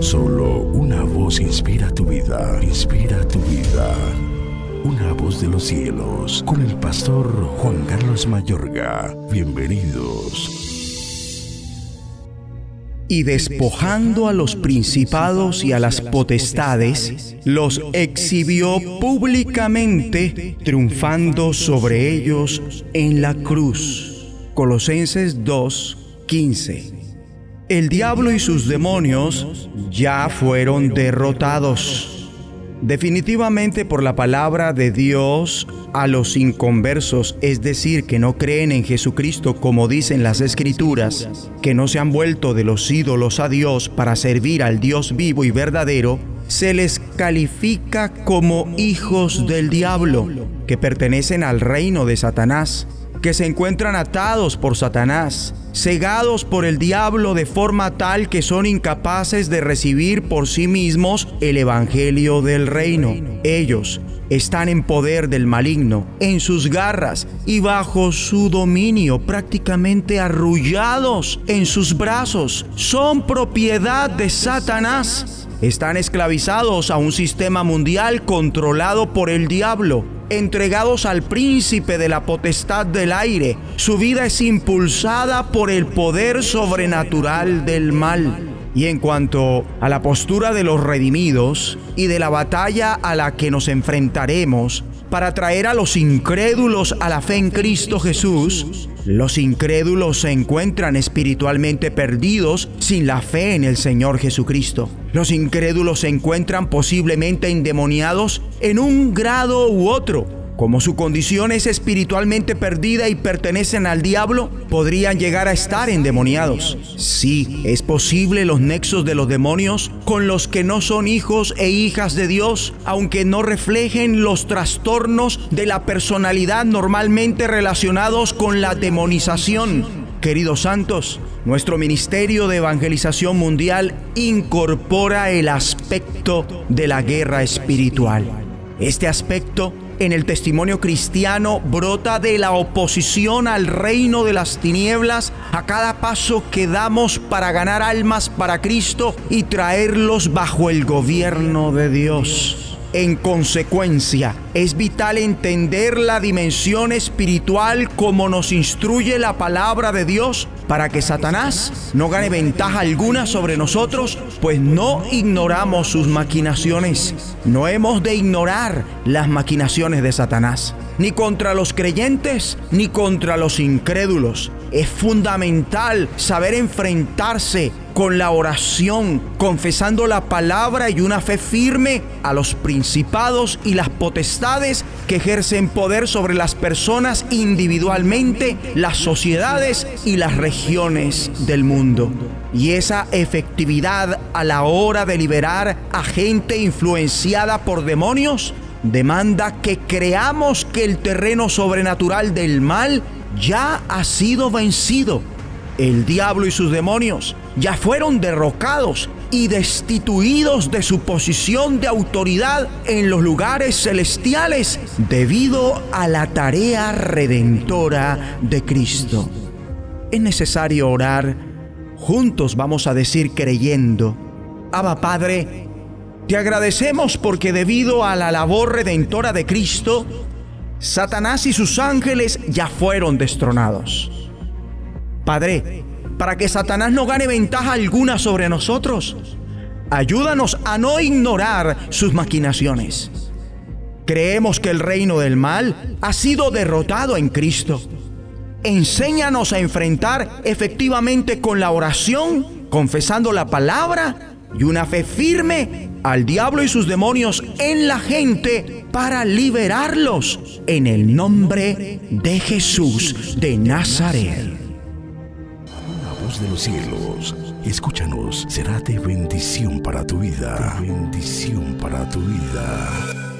Solo una voz inspira tu vida, inspira tu vida. Una voz de los cielos, con el pastor Juan Carlos Mayorga. Bienvenidos. Y despojando a los principados y a las potestades, los exhibió públicamente, triunfando sobre ellos en la cruz. Colosenses 2:15 el diablo y sus demonios ya fueron derrotados. Definitivamente por la palabra de Dios a los inconversos, es decir, que no creen en Jesucristo como dicen las escrituras, que no se han vuelto de los ídolos a Dios para servir al Dios vivo y verdadero, se les califica como hijos del diablo, que pertenecen al reino de Satanás que se encuentran atados por Satanás, cegados por el diablo de forma tal que son incapaces de recibir por sí mismos el Evangelio del reino. Ellos están en poder del maligno, en sus garras y bajo su dominio, prácticamente arrullados en sus brazos. Son propiedad de Satanás. Están esclavizados a un sistema mundial controlado por el diablo entregados al príncipe de la potestad del aire. Su vida es impulsada por el poder sobrenatural del mal. Y en cuanto a la postura de los redimidos y de la batalla a la que nos enfrentaremos para traer a los incrédulos a la fe en Cristo Jesús, los incrédulos se encuentran espiritualmente perdidos sin la fe en el Señor Jesucristo. Los incrédulos se encuentran posiblemente endemoniados en un grado u otro. Como su condición es espiritualmente perdida y pertenecen al diablo, podrían llegar a estar endemoniados. Sí, es posible los nexos de los demonios con los que no son hijos e hijas de Dios, aunque no reflejen los trastornos de la personalidad normalmente relacionados con la demonización. Queridos santos, nuestro Ministerio de Evangelización Mundial incorpora el aspecto de la guerra espiritual. Este aspecto en el testimonio cristiano brota de la oposición al reino de las tinieblas a cada paso que damos para ganar almas para Cristo y traerlos bajo el gobierno de Dios. En consecuencia, es vital entender la dimensión espiritual como nos instruye la palabra de Dios para que Satanás no gane ventaja alguna sobre nosotros, pues no ignoramos sus maquinaciones. No hemos de ignorar las maquinaciones de Satanás, ni contra los creyentes, ni contra los incrédulos. Es fundamental saber enfrentarse con la oración, confesando la palabra y una fe firme a los principados y las potestades que ejercen poder sobre las personas individualmente, las sociedades y las regiones del mundo. Y esa efectividad a la hora de liberar a gente influenciada por demonios demanda que creamos que el terreno sobrenatural del mal ya ha sido vencido. El diablo y sus demonios ya fueron derrocados y destituidos de su posición de autoridad en los lugares celestiales debido a la tarea redentora de Cristo. Es necesario orar, juntos vamos a decir creyendo, Abba Padre, te agradecemos porque debido a la labor redentora de Cristo, Satanás y sus ángeles ya fueron destronados. Padre, para que Satanás no gane ventaja alguna sobre nosotros, ayúdanos a no ignorar sus maquinaciones. Creemos que el reino del mal ha sido derrotado en Cristo. Enséñanos a enfrentar efectivamente con la oración, confesando la palabra y una fe firme al diablo y sus demonios en la gente para liberarlos en el nombre de Jesús de Nazaret. La voz de los cielos, escúchanos, será de bendición para tu vida. bendición para tu vida.